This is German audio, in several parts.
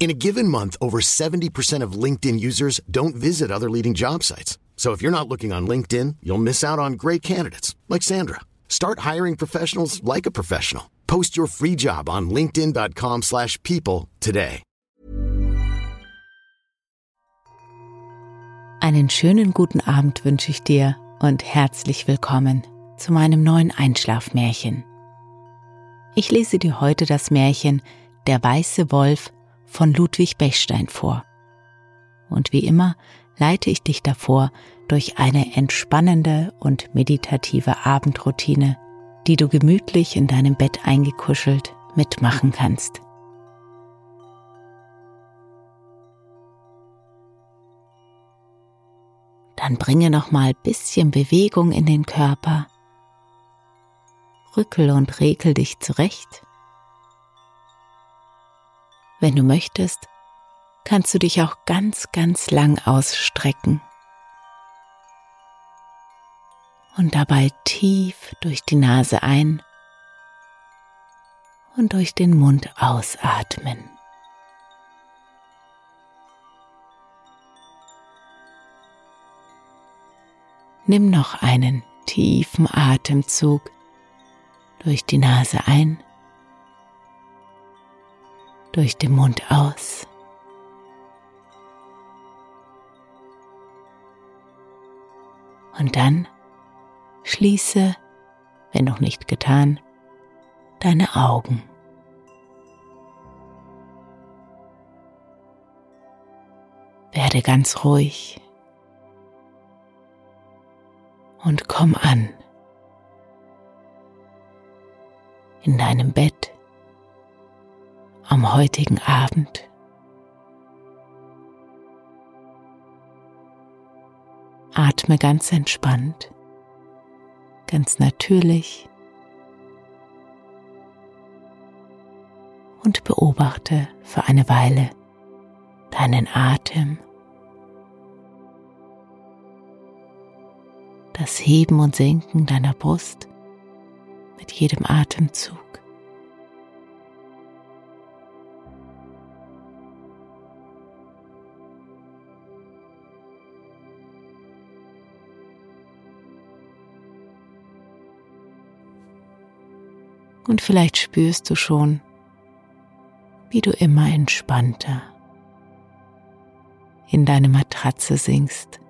In a given month, over 70% of LinkedIn users don't visit other leading job sites. So if you're not looking on LinkedIn, you'll miss out on great candidates like Sandra. Start hiring professionals like a professional. Post your free job on linkedin.com/people today. Einen schönen guten Abend wünsche ich dir und herzlich willkommen zu meinem neuen Einschlafmärchen. Ich lese dir heute das Märchen Der weiße Wolf von Ludwig Bechstein vor. Und wie immer leite ich dich davor durch eine entspannende und meditative Abendroutine, die du gemütlich in deinem Bett eingekuschelt mitmachen kannst. Dann bringe noch mal bisschen Bewegung in den Körper. Rückel und rekel dich zurecht. Wenn du möchtest, kannst du dich auch ganz, ganz lang ausstrecken und dabei tief durch die Nase ein und durch den Mund ausatmen. Nimm noch einen tiefen Atemzug durch die Nase ein, durch den Mund aus. Und dann schließe, wenn noch nicht getan, deine Augen. Werde ganz ruhig und komm an in deinem Bett heutigen Abend. Atme ganz entspannt, ganz natürlich und beobachte für eine Weile deinen Atem, das Heben und Senken deiner Brust mit jedem Atemzug. Und vielleicht spürst du schon, wie du immer entspannter in deine Matratze sinkst.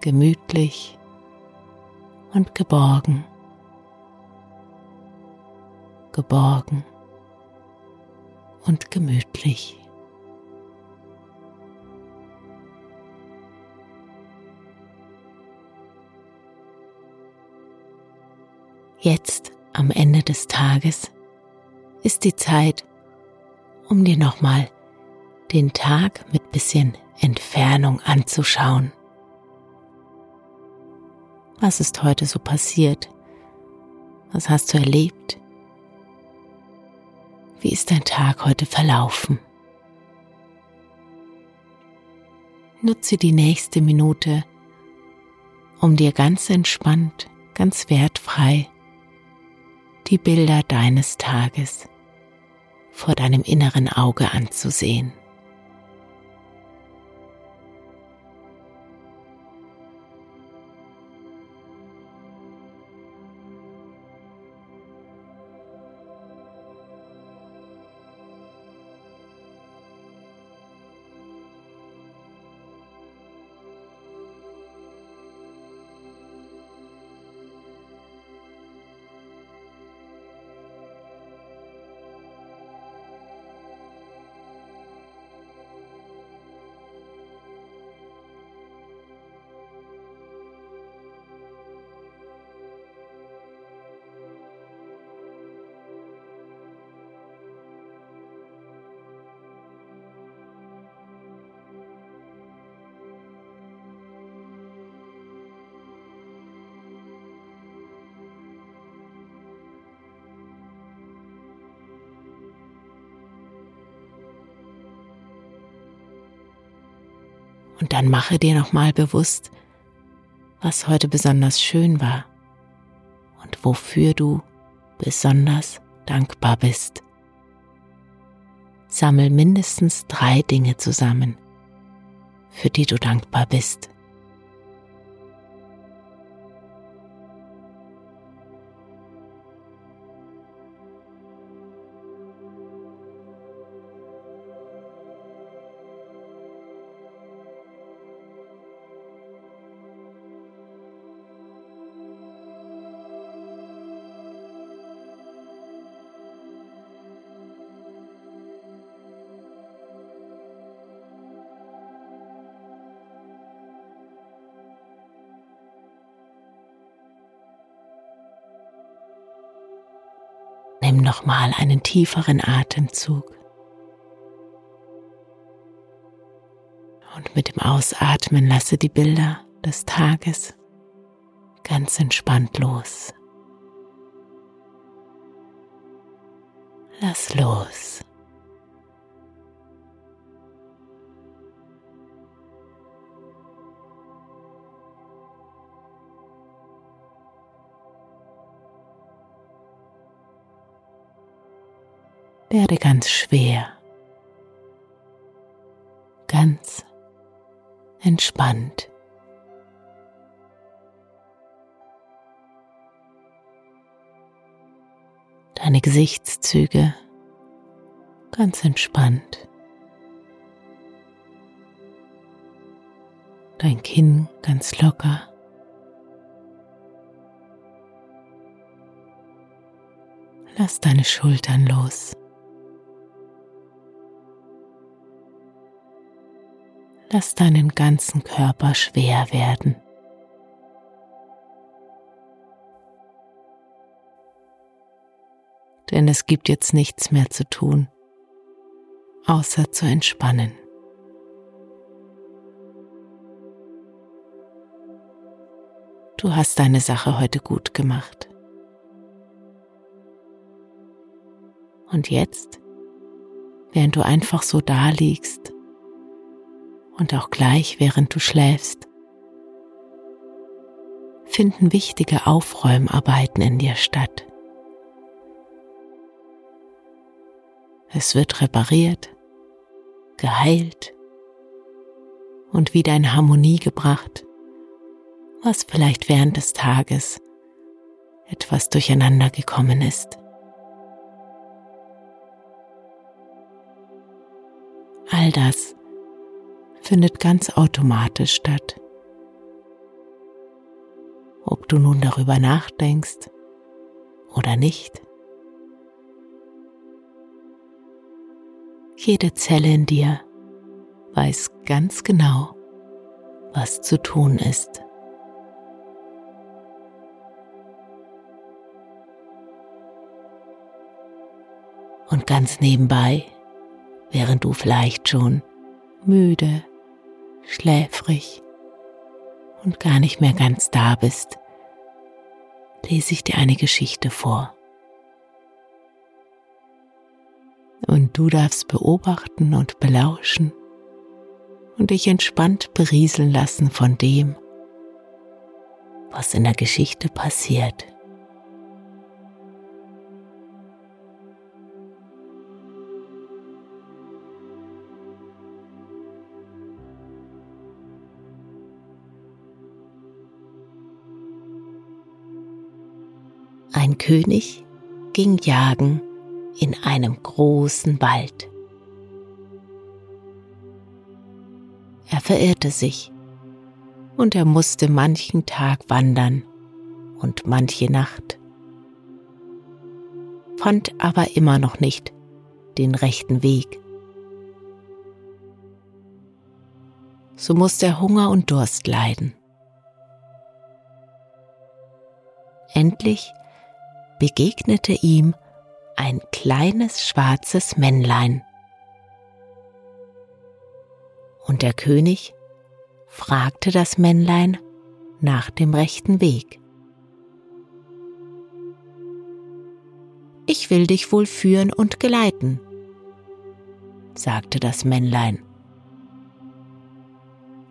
Gemütlich und geborgen. Geborgen und gemütlich. Jetzt am Ende des Tages ist die Zeit, um dir nochmal den Tag mit bisschen Entfernung anzuschauen. Was ist heute so passiert? Was hast du erlebt? Wie ist dein Tag heute verlaufen? Nutze die nächste Minute, um dir ganz entspannt, ganz wertfrei die Bilder deines Tages vor deinem inneren Auge anzusehen. Und dann mache dir nochmal bewusst, was heute besonders schön war und wofür du besonders dankbar bist. Sammel mindestens drei Dinge zusammen, für die du dankbar bist. Nimm nochmal einen tieferen Atemzug. Und mit dem Ausatmen lasse die Bilder des Tages ganz entspannt los. Lass los. Werde ganz schwer, ganz entspannt. Deine Gesichtszüge ganz entspannt. Dein Kinn ganz locker. Lass deine Schultern los. Lass deinen ganzen Körper schwer werden. Denn es gibt jetzt nichts mehr zu tun, außer zu entspannen. Du hast deine Sache heute gut gemacht. Und jetzt, während du einfach so da liegst und auch gleich während du schläfst, finden wichtige Aufräumarbeiten in dir statt. Es wird repariert, geheilt und wieder in Harmonie gebracht, was vielleicht während des Tages etwas durcheinander gekommen ist. All das findet ganz automatisch statt. Ob du nun darüber nachdenkst oder nicht. Jede Zelle in dir weiß ganz genau, was zu tun ist. Und ganz nebenbei, während du vielleicht schon müde schläfrig und gar nicht mehr ganz da bist, lese ich dir eine Geschichte vor. Und du darfst beobachten und belauschen und dich entspannt berieseln lassen von dem, was in der Geschichte passiert. König ging jagen in einem großen Wald. Er verirrte sich und er musste manchen Tag wandern und manche Nacht, fand aber immer noch nicht den rechten Weg. So musste er Hunger und Durst leiden. Endlich begegnete ihm ein kleines schwarzes Männlein. Und der König fragte das Männlein nach dem rechten Weg. Ich will dich wohl führen und geleiten, sagte das Männlein.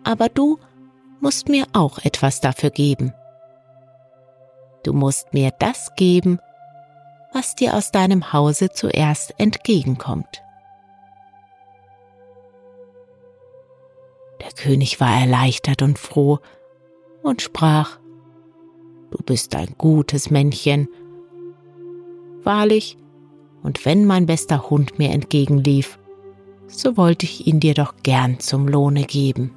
Aber du musst mir auch etwas dafür geben. Du musst mir das geben, was dir aus deinem Hause zuerst entgegenkommt. Der König war erleichtert und froh und sprach, Du bist ein gutes Männchen. Wahrlich, und wenn mein bester Hund mir entgegenlief, so wollte ich ihn dir doch gern zum Lohne geben.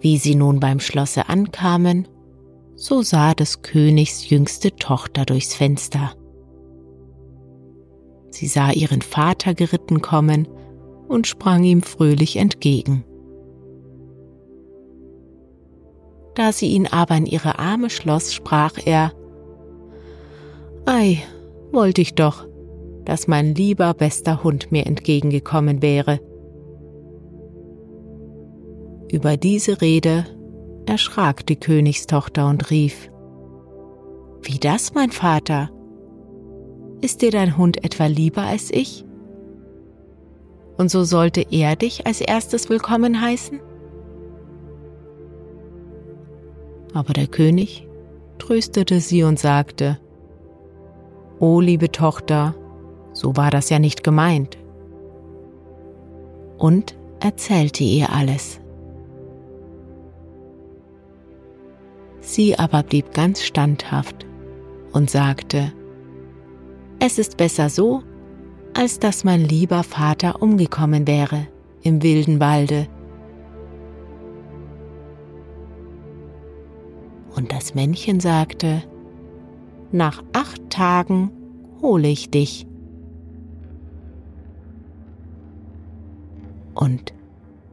Wie sie nun beim Schlosse ankamen, so sah des Königs jüngste Tochter durchs Fenster. Sie sah ihren Vater geritten kommen und sprang ihm fröhlich entgegen. Da sie ihn aber in ihre Arme schloss, sprach er Ei, wollte ich doch, dass mein lieber bester Hund mir entgegengekommen wäre. Über diese Rede erschrak die Königstochter und rief Wie das, mein Vater? Ist dir dein Hund etwa lieber als ich? Und so sollte er dich als erstes willkommen heißen? Aber der König tröstete sie und sagte, O liebe Tochter, so war das ja nicht gemeint. Und erzählte ihr alles. Sie aber blieb ganz standhaft und sagte, es ist besser so, als dass mein lieber Vater umgekommen wäre im wilden Walde. Und das Männchen sagte, nach acht Tagen hole ich dich. Und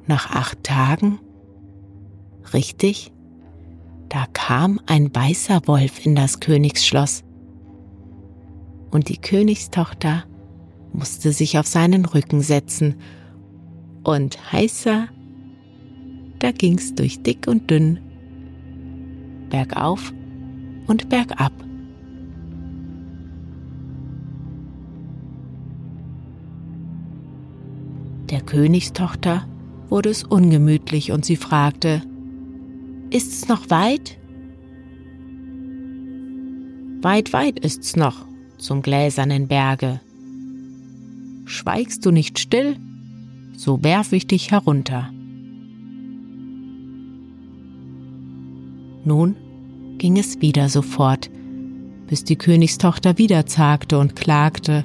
nach acht Tagen, richtig, da kam ein weißer Wolf in das Königsschloss und die Königstochter musste sich auf seinen Rücken setzen und heißer, da ging's durch dick und dünn, bergauf und bergab. Der Königstochter wurde es ungemütlich und sie fragte, Ist's noch weit? Weit, weit ist's noch, zum gläsernen Berge. Schweigst du nicht still, so werf ich dich herunter. Nun ging es wieder so fort, bis die Königstochter wieder zagte und klagte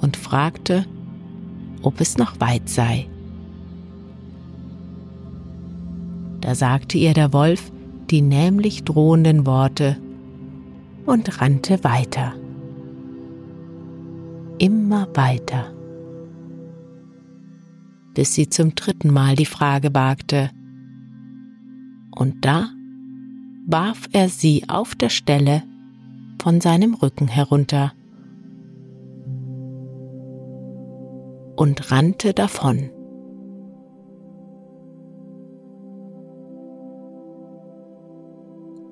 und fragte, ob es noch weit sei. Da sagte ihr der Wolf die nämlich drohenden Worte und rannte weiter. Immer weiter. Bis sie zum dritten Mal die Frage wagte. Und da warf er sie auf der Stelle von seinem Rücken herunter und rannte davon.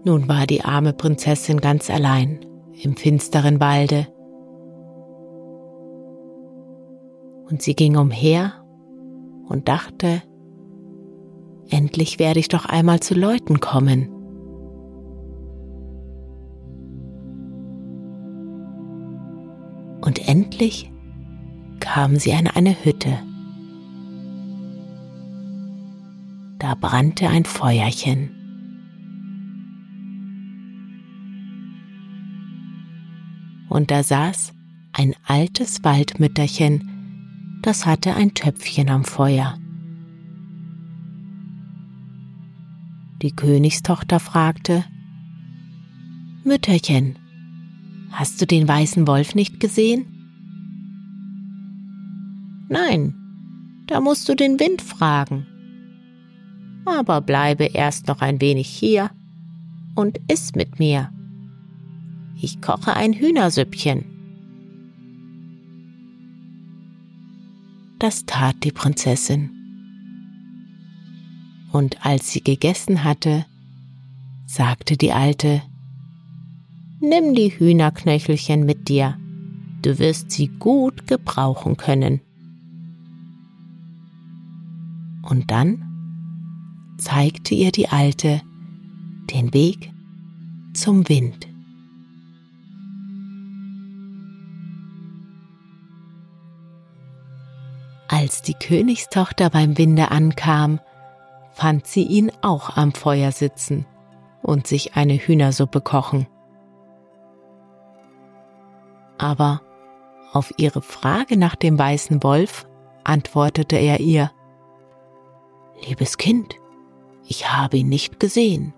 Nun war die arme Prinzessin ganz allein im finsteren Walde. Und sie ging umher und dachte, endlich werde ich doch einmal zu Leuten kommen. Und endlich kam sie an eine Hütte. Da brannte ein Feuerchen. Und da saß ein altes Waldmütterchen, das hatte ein Töpfchen am Feuer. Die Königstochter fragte, Mütterchen, hast du den weißen Wolf nicht gesehen? Nein, da musst du den Wind fragen. Aber bleibe erst noch ein wenig hier und iss mit mir ich koche ein Hühnersüppchen. Das tat die Prinzessin. Und als sie gegessen hatte, sagte die Alte, Nimm die Hühnerknöchelchen mit dir, du wirst sie gut gebrauchen können. Und dann zeigte ihr die Alte den Weg zum Wind. Als die Königstochter beim Winde ankam, fand sie ihn auch am Feuer sitzen und sich eine Hühnersuppe kochen. Aber auf ihre Frage nach dem weißen Wolf antwortete er ihr, Liebes Kind, ich habe ihn nicht gesehen.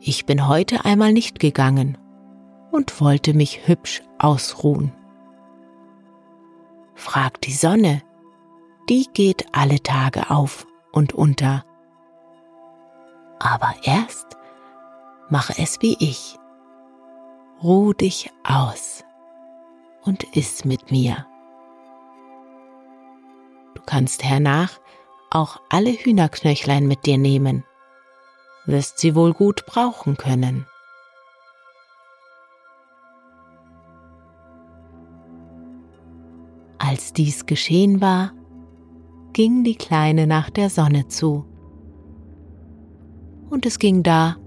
Ich bin heute einmal nicht gegangen und wollte mich hübsch ausruhen. Frag die Sonne, die geht alle Tage auf und unter. Aber erst mach es wie ich. Ruh dich aus und iss mit mir. Du kannst hernach auch alle Hühnerknöchlein mit dir nehmen, wirst sie wohl gut brauchen können. Als dies geschehen war, ging die Kleine nach der Sonne zu. Und es ging da,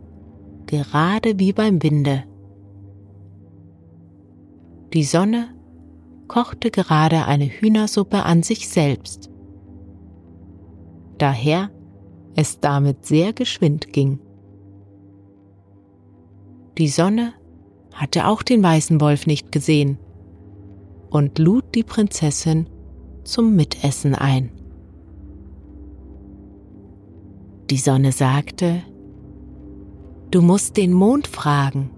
gerade wie beim Winde. Die Sonne kochte gerade eine Hühnersuppe an sich selbst. Daher es damit sehr geschwind ging. Die Sonne hatte auch den weißen Wolf nicht gesehen und lud die Prinzessin zum Mitessen ein. Die Sonne sagte, Du musst den Mond fragen,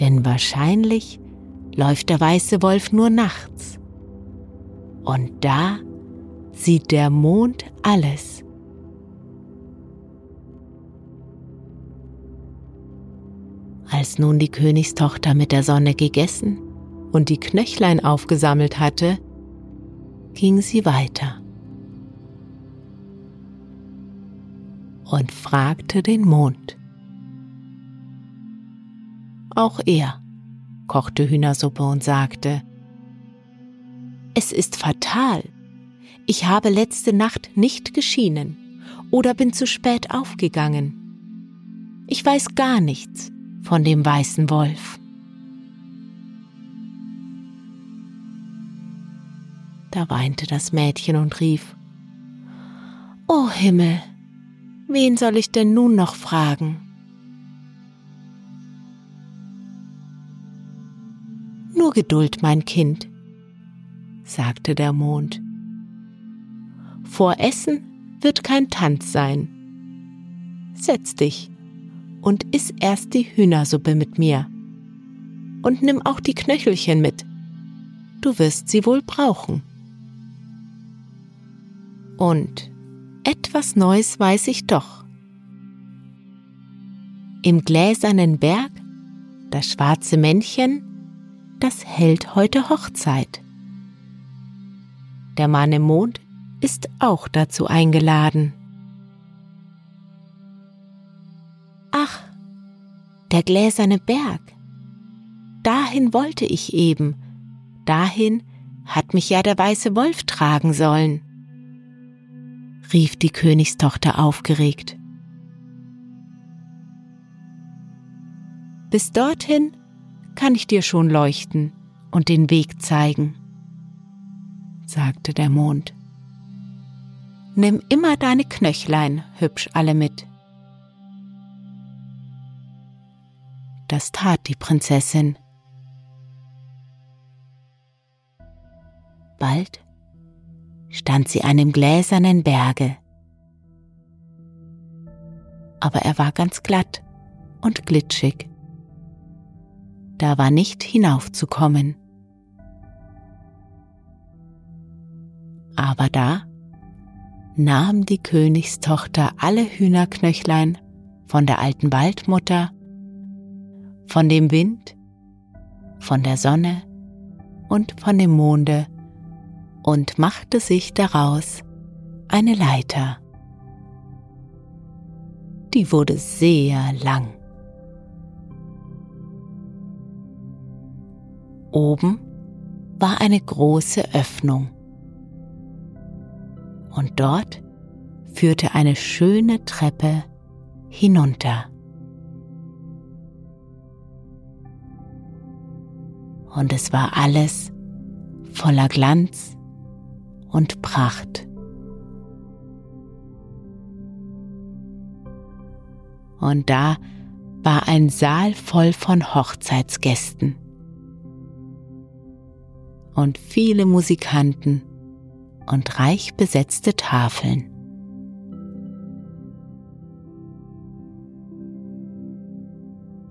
denn wahrscheinlich läuft der weiße Wolf nur nachts. Und da sieht der Mond alles. Als nun die Königstochter mit der Sonne gegessen und die Knöchlein aufgesammelt hatte, ging sie weiter und fragte den Mond. Auch er kochte Hühnersuppe und sagte, Es ist fatal. Ich habe letzte Nacht nicht geschienen oder bin zu spät aufgegangen. Ich weiß gar nichts von dem weißen Wolf. Da weinte das Mädchen und rief, O Himmel, wen soll ich denn nun noch fragen? Nur Geduld, mein Kind, sagte der Mond. Vor Essen wird kein Tanz sein. Setz dich und iss erst die Hühnersuppe mit mir. Und nimm auch die Knöchelchen mit. Du wirst sie wohl brauchen. Und etwas Neues weiß ich doch. Im gläsernen Berg, das schwarze Männchen, das hält heute Hochzeit. Der Mann im Mond ist auch dazu eingeladen. Ach, der gläserne Berg. Dahin wollte ich eben. Dahin hat mich ja der weiße Wolf tragen sollen rief die Königstochter aufgeregt. Bis dorthin kann ich dir schon leuchten und den Weg zeigen, sagte der Mond. Nimm immer deine Knöchlein hübsch alle mit. Das tat die Prinzessin. Bald stand sie einem gläsernen Berge. Aber er war ganz glatt und glitschig. Da war nicht hinaufzukommen. Aber da nahm die Königstochter alle Hühnerknöchlein von der alten Waldmutter, von dem Wind, von der Sonne und von dem Monde und machte sich daraus eine Leiter. Die wurde sehr lang. Oben war eine große Öffnung. Und dort führte eine schöne Treppe hinunter. Und es war alles voller Glanz und Pracht. Und da war ein Saal voll von Hochzeitsgästen und viele Musikanten und reich besetzte Tafeln.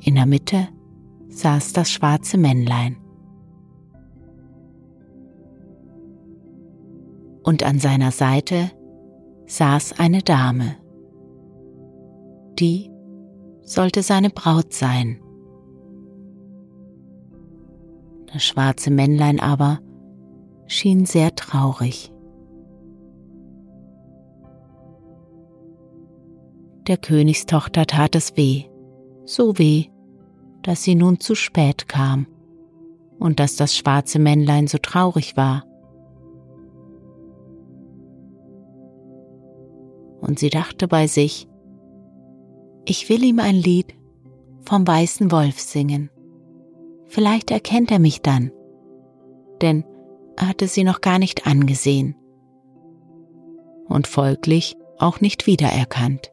In der Mitte saß das schwarze Männlein. Und an seiner Seite saß eine Dame. Die sollte seine Braut sein. Das schwarze Männlein aber schien sehr traurig. Der Königstochter tat es weh, so weh, dass sie nun zu spät kam und dass das schwarze Männlein so traurig war. Und sie dachte bei sich, ich will ihm ein Lied vom weißen Wolf singen. Vielleicht erkennt er mich dann, denn er hatte sie noch gar nicht angesehen und folglich auch nicht wiedererkannt.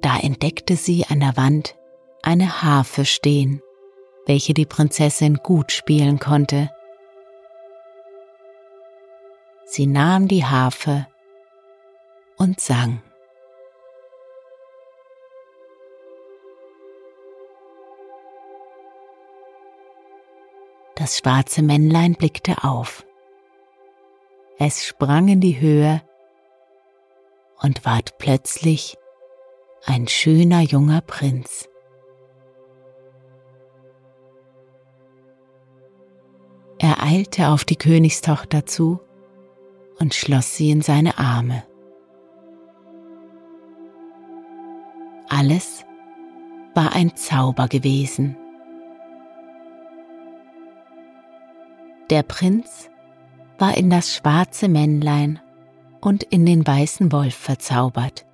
Da entdeckte sie an der Wand eine Harfe stehen, welche die Prinzessin gut spielen konnte. Sie nahm die Harfe und sang. Das schwarze Männlein blickte auf. Es sprang in die Höhe und ward plötzlich ein schöner junger Prinz. Er eilte auf die Königstochter zu und schloss sie in seine Arme. Alles war ein Zauber gewesen. Der Prinz war in das schwarze Männlein und in den weißen Wolf verzaubert.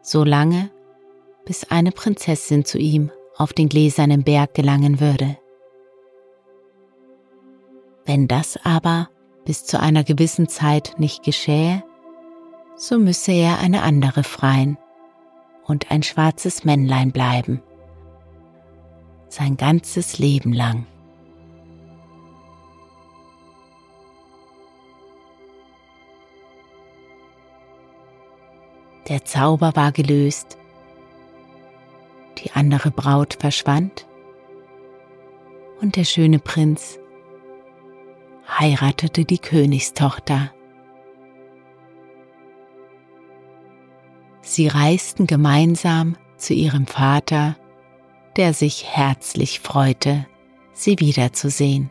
So lange, bis eine Prinzessin zu ihm auf den gläsernen Berg gelangen würde. Wenn das aber bis zu einer gewissen Zeit nicht geschähe, so müsse er eine andere freien und ein schwarzes Männlein bleiben, sein ganzes Leben lang. Der Zauber war gelöst. Die andere Braut verschwand und der schöne Prinz heiratete die Königstochter. Sie reisten gemeinsam zu ihrem Vater, der sich herzlich freute, sie wiederzusehen.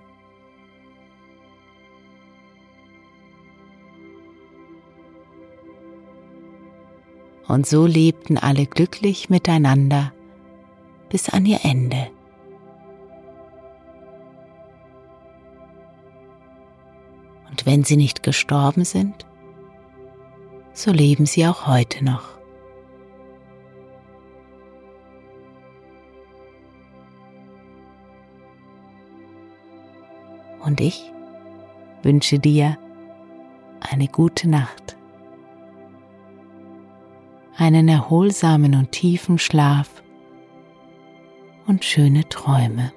und so lebten alle glücklich miteinander bis an ihr Ende. Und wenn sie nicht gestorben sind, so leben sie auch heute noch. Und ich wünsche dir eine gute Nacht einen erholsamen und tiefen Schlaf und schöne Träume.